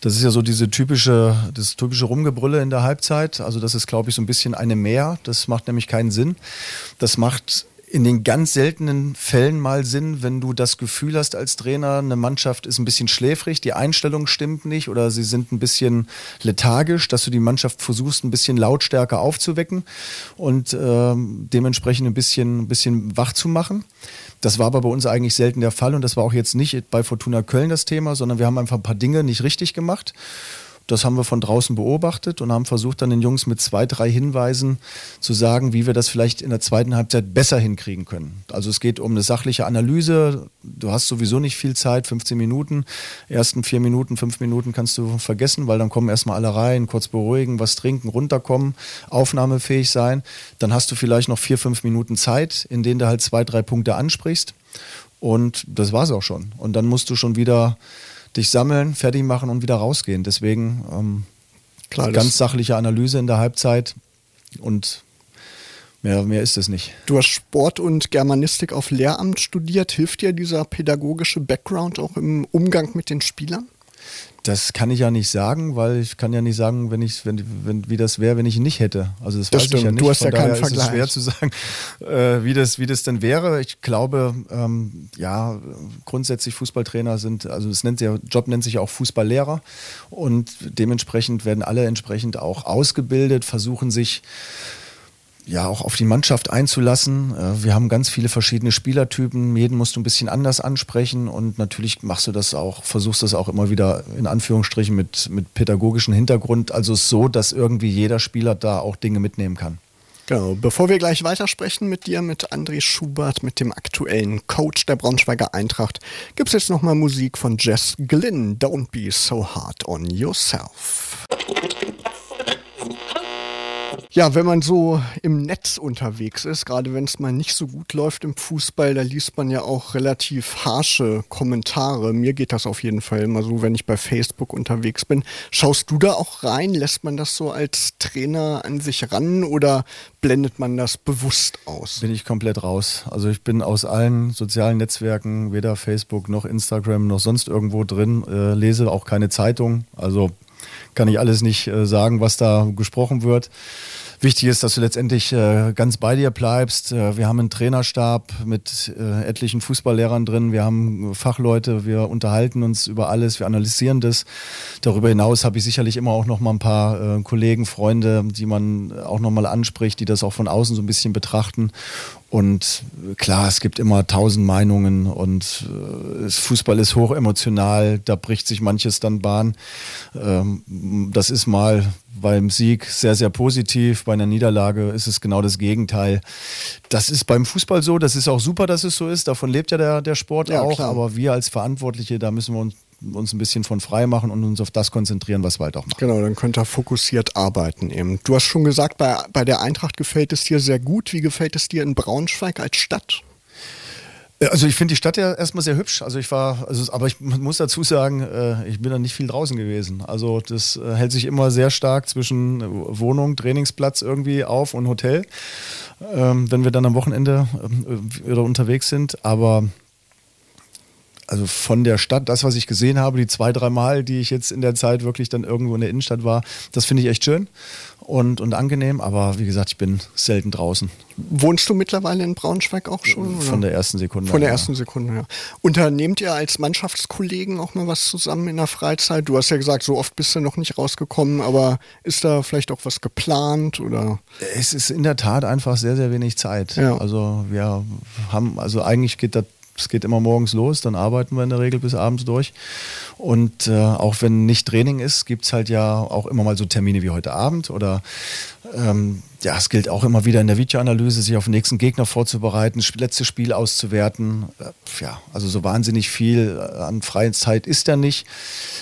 das ist ja so diese typische, das typische Rumgebrülle in der Halbzeit. Also das ist, glaube ich, so ein bisschen eine Mehr. Das macht nämlich keinen Sinn. Das macht in den ganz seltenen Fällen mal Sinn, wenn du das Gefühl hast als Trainer, eine Mannschaft ist ein bisschen schläfrig, die Einstellung stimmt nicht oder sie sind ein bisschen lethargisch, dass du die Mannschaft versuchst, ein bisschen lautstärker aufzuwecken und äh, dementsprechend ein bisschen, ein bisschen wach zu machen. Das war aber bei uns eigentlich selten der Fall und das war auch jetzt nicht bei Fortuna Köln das Thema, sondern wir haben einfach ein paar Dinge nicht richtig gemacht. Das haben wir von draußen beobachtet und haben versucht, dann den Jungs mit zwei, drei Hinweisen zu sagen, wie wir das vielleicht in der zweiten Halbzeit besser hinkriegen können. Also es geht um eine sachliche Analyse. Du hast sowieso nicht viel Zeit, 15 Minuten. Ersten vier Minuten, fünf Minuten kannst du vergessen, weil dann kommen erstmal alle rein, kurz beruhigen, was trinken, runterkommen, aufnahmefähig sein. Dann hast du vielleicht noch vier, fünf Minuten Zeit, in denen du halt zwei, drei Punkte ansprichst. Und das war's auch schon. Und dann musst du schon wieder dich sammeln, fertig machen und wieder rausgehen. Deswegen ähm, Klar, ganz sachliche Analyse in der Halbzeit und Mehr, mehr ist es nicht. Du hast Sport und Germanistik auf Lehramt studiert. Hilft dir dieser pädagogische Background auch im Umgang mit den Spielern? Das kann ich ja nicht sagen, weil ich kann ja nicht sagen, wenn ich, wenn, wenn, wie das wäre, wenn ich ihn nicht hätte. Also das, das weiß stimmt. ich ja nicht. Du hast Von ja keinen Vergleich. Es ist schwer zu sagen, äh, wie, das, wie das denn wäre. Ich glaube, ähm, ja, grundsätzlich Fußballtrainer sind, also es nennt der Job nennt sich ja auch Fußballlehrer und dementsprechend werden alle entsprechend auch ausgebildet, versuchen sich ja auch auf die Mannschaft einzulassen. Äh, wir haben ganz viele verschiedene Spielertypen. Jeden musst du ein bisschen anders ansprechen und natürlich machst du das auch, versuchst das auch immer wieder in Anführungsstrichen mit, mit pädagogischen Hintergrund. Also so, dass irgendwie jeder Spieler da auch Dinge mitnehmen kann. Genau. Bevor wir gleich weitersprechen mit dir, mit André Schubert, mit dem aktuellen Coach der Braunschweiger Eintracht, gibt es jetzt nochmal Musik von Jess Glynn. Don't be so hard on yourself. Ja, wenn man so im Netz unterwegs ist, gerade wenn es mal nicht so gut läuft im Fußball, da liest man ja auch relativ harsche Kommentare. Mir geht das auf jeden Fall immer so, wenn ich bei Facebook unterwegs bin. Schaust du da auch rein? Lässt man das so als Trainer an sich ran oder blendet man das bewusst aus? Bin ich komplett raus. Also ich bin aus allen sozialen Netzwerken, weder Facebook noch Instagram noch sonst irgendwo drin, äh, lese auch keine Zeitung. Also kann ich alles nicht äh, sagen, was da gesprochen wird. Wichtig ist, dass du letztendlich äh, ganz bei dir bleibst. Äh, wir haben einen Trainerstab mit etlichen Fußballlehrern drin. Wir haben Fachleute. Wir unterhalten uns über alles. Wir analysieren das. Darüber hinaus habe ich sicherlich immer auch noch mal ein paar Kollegen, Freunde, die man auch noch mal anspricht, die das auch von außen so ein bisschen betrachten. Und klar, es gibt immer tausend Meinungen und äh, Fußball ist hoch emotional, da bricht sich manches dann Bahn. Ähm, das ist mal beim Sieg sehr, sehr positiv, bei einer Niederlage ist es genau das Gegenteil. Das ist beim Fußball so, das ist auch super, dass es so ist, davon lebt ja der, der Sport ja, auch, klar. aber wir als Verantwortliche, da müssen wir uns uns ein bisschen von frei machen und uns auf das konzentrieren, was wir halt auch machen. Genau, dann könnt ihr fokussiert arbeiten eben. Du hast schon gesagt, bei, bei der Eintracht gefällt es dir sehr gut. Wie gefällt es dir in Braunschweig als Stadt? Also ich finde die Stadt ja erstmal sehr hübsch. Also ich war, also, aber ich muss dazu sagen, äh, ich bin da nicht viel draußen gewesen. Also das äh, hält sich immer sehr stark zwischen Wohnung, Trainingsplatz irgendwie auf und Hotel, ähm, wenn wir dann am Wochenende äh, wieder unterwegs sind. Aber also von der Stadt, das, was ich gesehen habe, die zwei, drei Mal, die ich jetzt in der Zeit wirklich dann irgendwo in der Innenstadt war, das finde ich echt schön und, und angenehm. Aber wie gesagt, ich bin selten draußen. Wohnst du mittlerweile in Braunschweig auch schon? Oder? Von der ersten Sekunde. Von der ja. ersten Sekunde, ja. Unternehmt ihr als Mannschaftskollegen auch mal was zusammen in der Freizeit? Du hast ja gesagt, so oft bist du noch nicht rausgekommen, aber ist da vielleicht auch was geplant oder? Es ist in der Tat einfach sehr, sehr wenig Zeit. Ja. Also wir haben, also eigentlich geht das es geht immer morgens los, dann arbeiten wir in der Regel bis abends durch. Und äh, auch wenn nicht Training ist, gibt es halt ja auch immer mal so Termine wie heute Abend oder ähm, ja, es gilt auch immer wieder in der Videoanalyse, sich auf den nächsten Gegner vorzubereiten, das letzte Spiel auszuwerten. Äh, ja, also so wahnsinnig viel äh, an freien Zeit ist da nicht.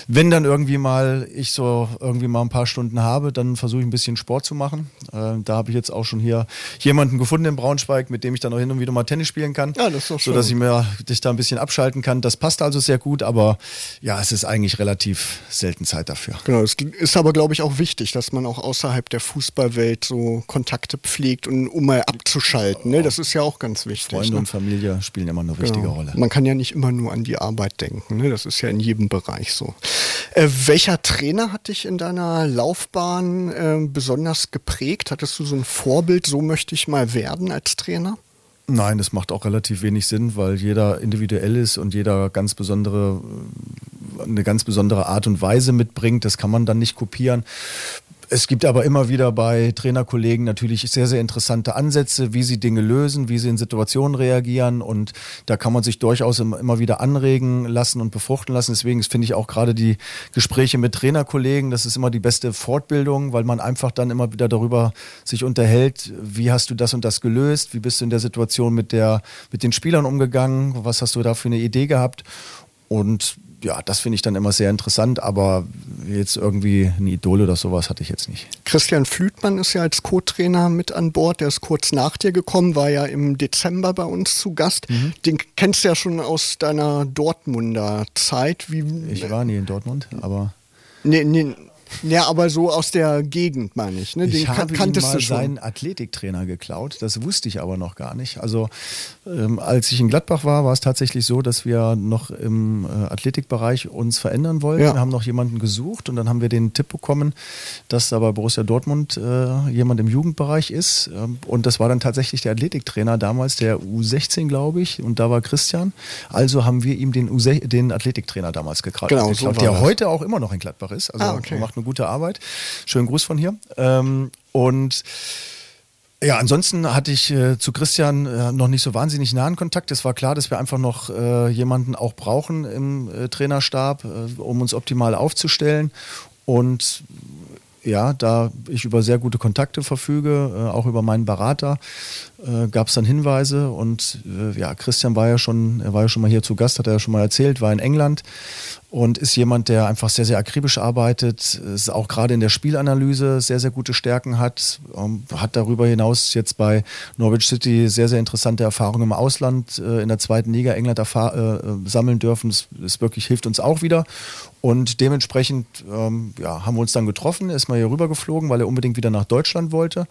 Wenn dann irgendwie mal ich so irgendwie mal ein paar Stunden habe, dann versuche ich ein bisschen Sport zu machen. Äh, da habe ich jetzt auch schon hier jemanden gefunden in Braunschweig, mit dem ich dann auch hin und wieder mal Tennis spielen kann. Ja, das ist doch schön. Sodass ich mir dich da ein bisschen abschalten kann. Das passt also sehr gut, aber ja, es ist eigentlich relativ selten Zeit dafür. Genau, es ist aber, glaube ich, auch wichtig, dass man auch außerhalb der Fußballwelt so Kontakte pflegt und um mal abzuschalten. Ne? Das ist ja auch ganz wichtig. Freunde ne? und Familie spielen immer eine genau. wichtige Rolle. Man kann ja nicht immer nur an die Arbeit denken. Ne? Das ist ja in jedem Bereich so. Äh, welcher Trainer hat dich in deiner Laufbahn äh, besonders geprägt? Hattest du so ein Vorbild, so möchte ich mal werden als Trainer? Nein, das macht auch relativ wenig Sinn, weil jeder individuell ist und jeder ganz besondere, eine ganz besondere Art und Weise mitbringt. Das kann man dann nicht kopieren. Es gibt aber immer wieder bei Trainerkollegen natürlich sehr, sehr interessante Ansätze, wie sie Dinge lösen, wie sie in Situationen reagieren. Und da kann man sich durchaus immer wieder anregen lassen und befruchten lassen. Deswegen finde ich auch gerade die Gespräche mit Trainerkollegen, das ist immer die beste Fortbildung, weil man einfach dann immer wieder darüber sich unterhält, wie hast du das und das gelöst, wie bist du in der Situation mit, der, mit den Spielern umgegangen, was hast du da für eine Idee gehabt? Und ja, das finde ich dann immer sehr interessant, aber jetzt irgendwie ein Idol oder sowas hatte ich jetzt nicht. Christian Flütmann ist ja als Co-Trainer mit an Bord, der ist kurz nach dir gekommen, war ja im Dezember bei uns zu Gast. Mhm. Den kennst du ja schon aus deiner Dortmunder Zeit. Wie, ich war nie in Dortmund, aber. Nee, nee, ja, aber so aus der Gegend, meine ich. Ne? Den ich habe kanntest ihm mal seinen Athletiktrainer geklaut. Das wusste ich aber noch gar nicht. Also ähm, als ich in Gladbach war, war es tatsächlich so, dass wir noch im äh, Athletikbereich uns verändern wollten. Ja. Wir haben noch jemanden gesucht und dann haben wir den Tipp bekommen, dass da bei Borussia Dortmund äh, jemand im Jugendbereich ist. Ähm, und das war dann tatsächlich der Athletiktrainer damals, der U16, glaube ich. Und da war Christian. Also haben wir ihm den, den Athletiktrainer damals geklaut, genau, so der das. heute auch immer noch in Gladbach ist. Also ah, okay. macht eine gute Arbeit. Schönen Gruß von hier. Ähm, und ja, ansonsten hatte ich äh, zu Christian äh, noch nicht so wahnsinnig nahen Kontakt. Es war klar, dass wir einfach noch äh, jemanden auch brauchen im äh, Trainerstab, äh, um uns optimal aufzustellen. Und ja, da ich über sehr gute Kontakte verfüge, äh, auch über meinen Berater, äh, gab es dann Hinweise und äh, ja, Christian war ja schon, er war ja schon mal hier zu Gast, hat er ja schon mal erzählt, war in England und ist jemand, der einfach sehr, sehr akribisch arbeitet, ist auch gerade in der Spielanalyse sehr, sehr gute Stärken hat, ähm, hat darüber hinaus jetzt bei Norwich City sehr, sehr interessante Erfahrungen im Ausland äh, in der zweiten Liga England äh, sammeln dürfen. Das, das wirklich hilft uns auch wieder und dementsprechend ähm, ja, haben wir uns dann getroffen, ist mal hier rüber geflogen, weil er unbedingt wieder nach Deutschland wollte.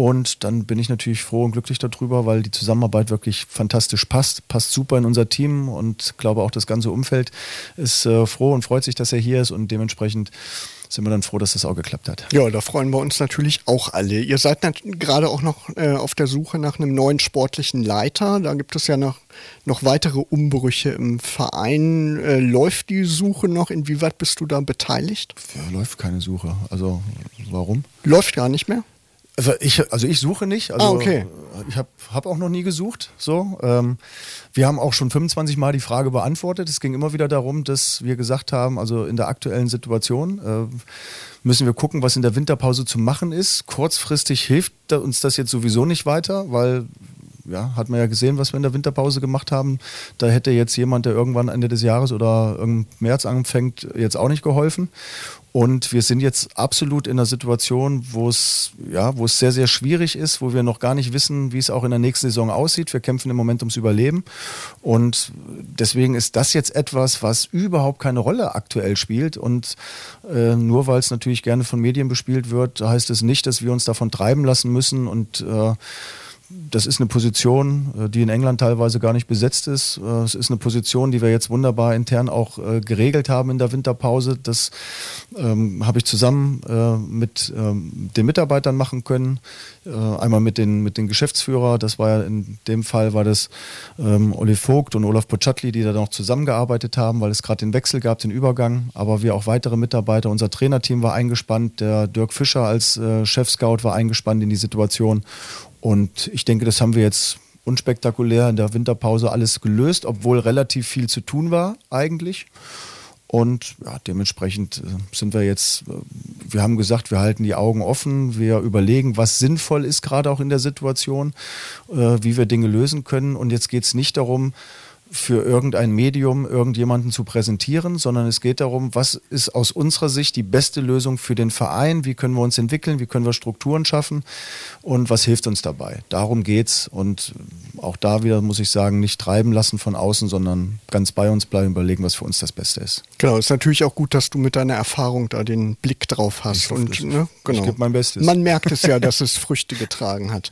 Und dann bin ich natürlich froh und glücklich darüber, weil die Zusammenarbeit wirklich fantastisch passt, passt super in unser Team und glaube auch das ganze Umfeld ist äh, froh und freut sich, dass er hier ist und dementsprechend sind wir dann froh, dass das auch geklappt hat. Ja, da freuen wir uns natürlich auch alle. Ihr seid gerade auch noch äh, auf der Suche nach einem neuen sportlichen Leiter. Da gibt es ja noch, noch weitere Umbrüche im Verein. Äh, läuft die Suche noch? Inwieweit bist du da beteiligt? Ja, läuft keine Suche. Also warum? Läuft gar nicht mehr? Also ich, also ich suche nicht. Also ah, okay. Ich habe hab auch noch nie gesucht. So, ähm, wir haben auch schon 25 Mal die Frage beantwortet. Es ging immer wieder darum, dass wir gesagt haben, also in der aktuellen Situation äh, müssen wir gucken, was in der Winterpause zu machen ist. Kurzfristig hilft uns das jetzt sowieso nicht weiter, weil ja, hat man ja gesehen, was wir in der Winterpause gemacht haben. Da hätte jetzt jemand, der irgendwann Ende des Jahres oder im März anfängt, jetzt auch nicht geholfen. Und wir sind jetzt absolut in einer Situation, wo es, ja, wo es sehr, sehr schwierig ist, wo wir noch gar nicht wissen, wie es auch in der nächsten Saison aussieht. Wir kämpfen im Moment ums Überleben. Und deswegen ist das jetzt etwas, was überhaupt keine Rolle aktuell spielt. Und äh, nur weil es natürlich gerne von Medien bespielt wird, heißt es nicht, dass wir uns davon treiben lassen müssen und äh, das ist eine Position, äh, die in England teilweise gar nicht besetzt ist. Äh, es ist eine Position, die wir jetzt wunderbar intern auch äh, geregelt haben in der Winterpause. Das ähm, habe ich zusammen äh, mit ähm, den Mitarbeitern machen können. Äh, einmal mit den, mit den Geschäftsführer. Das war ja in dem Fall war das ähm, Olli Vogt und Olaf Pochatli, die da noch zusammengearbeitet haben, weil es gerade den Wechsel gab, den Übergang. Aber wir auch weitere Mitarbeiter. Unser Trainerteam war eingespannt. Der Dirk Fischer als äh, Chef-Scout war eingespannt in die Situation. Und ich denke, das haben wir jetzt unspektakulär in der Winterpause alles gelöst, obwohl relativ viel zu tun war eigentlich. Und ja, dementsprechend äh, sind wir jetzt, äh, wir haben gesagt, wir halten die Augen offen, wir überlegen, was sinnvoll ist, gerade auch in der Situation, äh, wie wir Dinge lösen können. Und jetzt geht es nicht darum, für irgendein Medium irgendjemanden zu präsentieren, sondern es geht darum, was ist aus unserer Sicht die beste Lösung für den Verein, wie können wir uns entwickeln, wie können wir Strukturen schaffen und was hilft uns dabei. Darum geht's und auch da wieder muss ich sagen, nicht treiben lassen von außen, sondern ganz bei uns bleiben, überlegen, was für uns das Beste ist. Genau, ist natürlich auch gut, dass du mit deiner Erfahrung da den Blick drauf hast. Ich und ne, genau. ich gebe mein Bestes. Man merkt es ja, dass es Früchte getragen hat.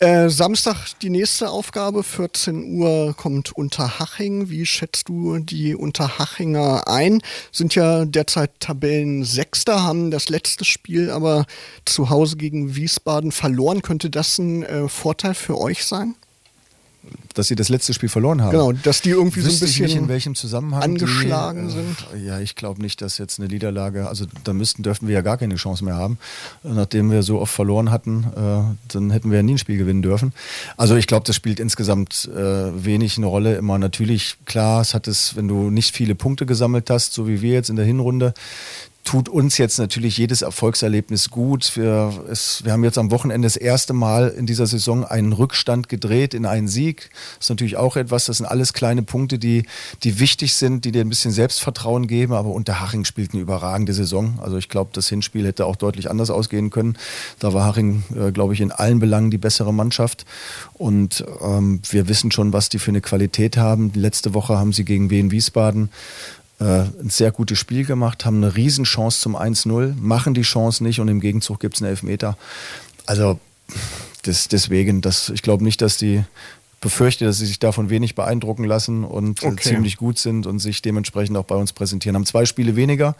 Äh, Samstag die nächste Aufgabe, 14 Uhr kommt Unterhaching. Wie schätzt du die Unterhachinger ein? Sind ja derzeit Tabellensechster, haben das letzte Spiel aber zu Hause gegen Wiesbaden verloren. Könnte das ein äh, Vorteil für euch sein? Dass sie das letzte Spiel verloren haben. Genau, dass die irgendwie Wüsste so ein bisschen nicht, in welchem Zusammenhang angeschlagen die, sind. ja, ich glaube nicht, dass jetzt eine Niederlage, also da müssten, dürften wir ja gar keine Chance mehr haben. Nachdem wir so oft verloren hatten, äh, dann hätten wir ja nie ein Spiel gewinnen dürfen. Also ich glaube, das spielt insgesamt äh, wenig eine Rolle. Immer natürlich, klar, es hat es, wenn du nicht viele Punkte gesammelt hast, so wie wir jetzt in der Hinrunde, tut uns jetzt natürlich jedes Erfolgserlebnis gut. Wir, es, wir haben jetzt am Wochenende das erste Mal in dieser Saison einen Rückstand gedreht in einen Sieg. Das ist natürlich auch etwas, das sind alles kleine Punkte, die, die wichtig sind, die dir ein bisschen Selbstvertrauen geben. Aber Unterhaching spielt eine überragende Saison. Also ich glaube, das Hinspiel hätte auch deutlich anders ausgehen können. Da war Haching, äh, glaube ich, in allen Belangen die bessere Mannschaft. Und ähm, wir wissen schon, was die für eine Qualität haben. Letzte Woche haben sie gegen Wien Wiesbaden ein sehr gutes Spiel gemacht, haben eine Riesenchance zum 1-0, machen die Chance nicht und im Gegenzug gibt es einen Elfmeter. Also das, deswegen, das, ich glaube nicht, dass die befürchte, dass sie sich davon wenig beeindrucken lassen und äh, okay. ziemlich gut sind und sich dementsprechend auch bei uns präsentieren. Haben zwei Spiele weniger.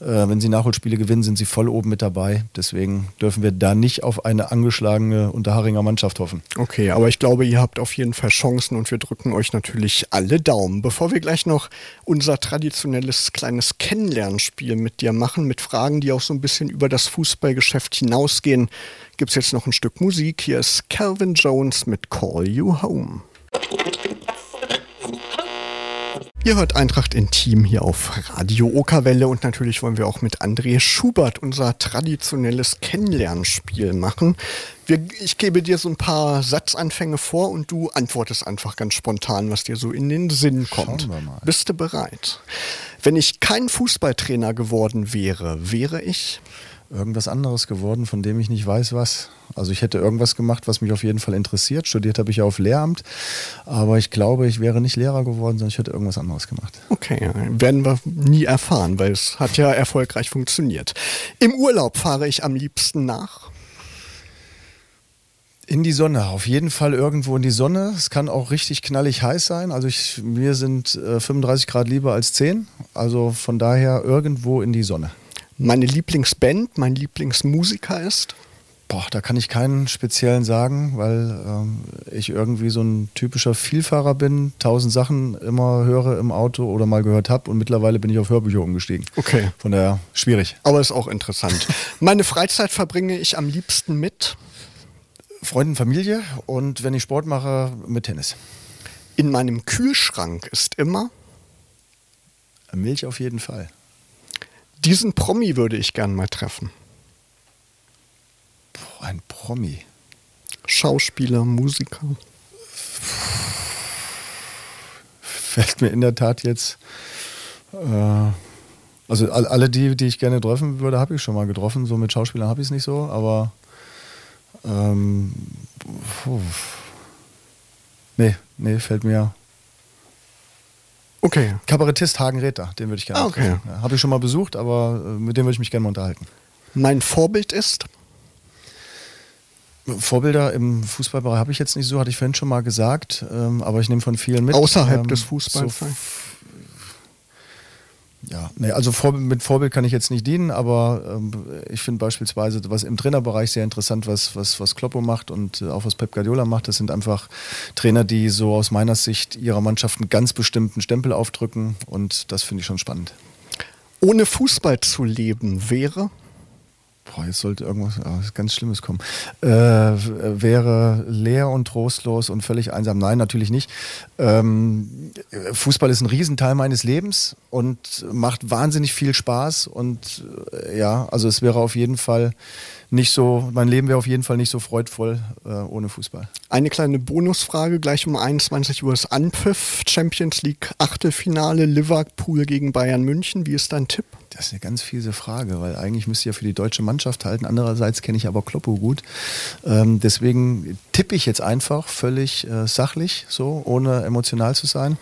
Äh, wenn sie Nachholspiele gewinnen, sind sie voll oben mit dabei. Deswegen dürfen wir da nicht auf eine angeschlagene Unterharinger Mannschaft hoffen. Okay, aber ich glaube, ihr habt auf jeden Fall Chancen und wir drücken euch natürlich alle Daumen. Bevor wir gleich noch unser traditionelles kleines Kennenlernspiel mit dir machen, mit Fragen, die auch so ein bisschen über das Fußballgeschäft hinausgehen, gibt es jetzt noch ein Stück Musik. Hier ist Calvin Jones mit Call You Home. Ihr hört Eintracht Intim hier auf Radio Okerwelle und natürlich wollen wir auch mit André Schubert unser traditionelles Kennenlernspiel machen. Wir, ich gebe dir so ein paar Satzanfänge vor und du antwortest einfach ganz spontan, was dir so in den Sinn kommt. Bist du bereit? Wenn ich kein Fußballtrainer geworden wäre, wäre ich? Irgendwas anderes geworden, von dem ich nicht weiß, was. Also ich hätte irgendwas gemacht, was mich auf jeden Fall interessiert. Studiert habe ich ja auf Lehramt, aber ich glaube, ich wäre nicht Lehrer geworden, sondern ich hätte irgendwas anderes gemacht. Okay, werden wir nie erfahren, weil es hat ja erfolgreich funktioniert. Im Urlaub fahre ich am liebsten nach. In die Sonne, auf jeden Fall irgendwo in die Sonne. Es kann auch richtig knallig heiß sein. Also ich, mir sind äh, 35 Grad lieber als 10. Also von daher irgendwo in die Sonne. Meine Lieblingsband, mein Lieblingsmusiker ist? Boah, da kann ich keinen speziellen sagen, weil ähm, ich irgendwie so ein typischer Vielfahrer bin, tausend Sachen immer höre im Auto oder mal gehört habe und mittlerweile bin ich auf Hörbücher umgestiegen. Okay. Von daher schwierig. Aber ist auch interessant. Meine Freizeit verbringe ich am liebsten mit Freunden, Familie und wenn ich Sport mache, mit Tennis. In meinem Kühlschrank ist immer Milch auf jeden Fall. Diesen Promi würde ich gern mal treffen. Boah, ein Promi. Schauspieler, Musiker. Fällt mir in der Tat jetzt. Äh, also alle die, die ich gerne treffen würde, habe ich schon mal getroffen. So mit Schauspielern habe ich es nicht so, aber ähm, puh. nee, nee, fällt mir. Okay. Kabarettist Hagen Räther, den würde ich gerne ah, okay. Ja, habe ich schon mal besucht, aber äh, mit dem würde ich mich gerne mal unterhalten. Mein Vorbild ist? Vorbilder im Fußballbereich habe ich jetzt nicht so, hatte ich vorhin schon mal gesagt, ähm, aber ich nehme von vielen mit. Außerhalb ähm, des Fußballs? So ja, nee, also vor, mit Vorbild kann ich jetzt nicht dienen, aber ähm, ich finde beispielsweise, was im Trainerbereich sehr interessant, was, was, was Kloppo macht und äh, auch was Pep Guardiola macht, das sind einfach Trainer, die so aus meiner Sicht ihrer Mannschaft einen ganz bestimmten Stempel aufdrücken und das finde ich schon spannend. Ohne Fußball zu leben wäre? Boah, jetzt sollte irgendwas oh, ganz Schlimmes kommen, äh, wäre leer und trostlos und völlig einsam. Nein, natürlich nicht. Ähm, Fußball ist ein Riesenteil meines Lebens und macht wahnsinnig viel Spaß und äh, ja, also es wäre auf jeden Fall nicht so, mein Leben wäre auf jeden Fall nicht so freudvoll äh, ohne Fußball. Eine kleine Bonusfrage, gleich um 21 Uhr ist Anpfiff, Champions League Achtelfinale, Liverpool gegen Bayern München. Wie ist dein Tipp? Das ist eine ganz fiese Frage, weil eigentlich müsste ich ja für die deutsche Mannschaft halten. Andererseits kenne ich aber Kloppo gut. Ähm, deswegen tippe ich jetzt einfach völlig äh, sachlich, so, ohne emotional zu sein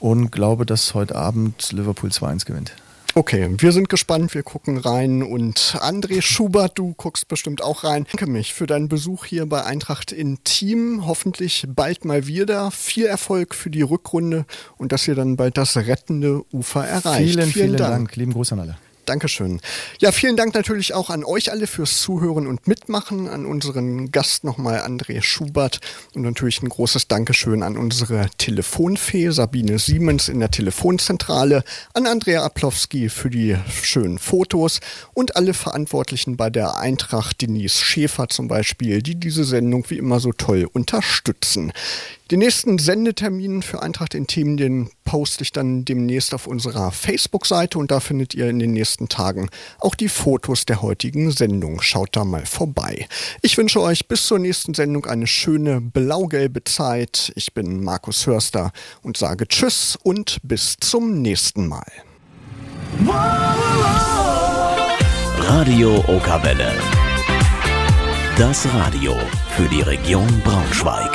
und glaube, dass heute Abend Liverpool 2-1 gewinnt. Okay, wir sind gespannt, wir gucken rein und André Schubert, du guckst bestimmt auch rein. Danke mich für deinen Besuch hier bei Eintracht in Team. Hoffentlich bald mal wieder. Viel Erfolg für die Rückrunde und dass ihr dann bald das rettende Ufer erreicht. Vielen, vielen, vielen Dank. Dank. Lieben Gruß an alle. Dankeschön. Ja, vielen Dank natürlich auch an euch alle fürs Zuhören und Mitmachen, an unseren Gast nochmal André Schubert und natürlich ein großes Dankeschön an unsere Telefonfee Sabine Siemens in der Telefonzentrale, an Andrea Aplowski für die schönen Fotos und alle Verantwortlichen bei der Eintracht, Denise Schäfer zum Beispiel, die diese Sendung wie immer so toll unterstützen. Den nächsten Sendetermin für Eintracht in Themen, den poste ich dann demnächst auf unserer Facebook-Seite und da findet ihr in den nächsten Tagen auch die Fotos der heutigen Sendung. Schaut da mal vorbei. Ich wünsche euch bis zur nächsten Sendung eine schöne blau-gelbe Zeit. Ich bin Markus Hörster und sage Tschüss und bis zum nächsten Mal. Radio Okawelle. Das Radio für die Region Braunschweig.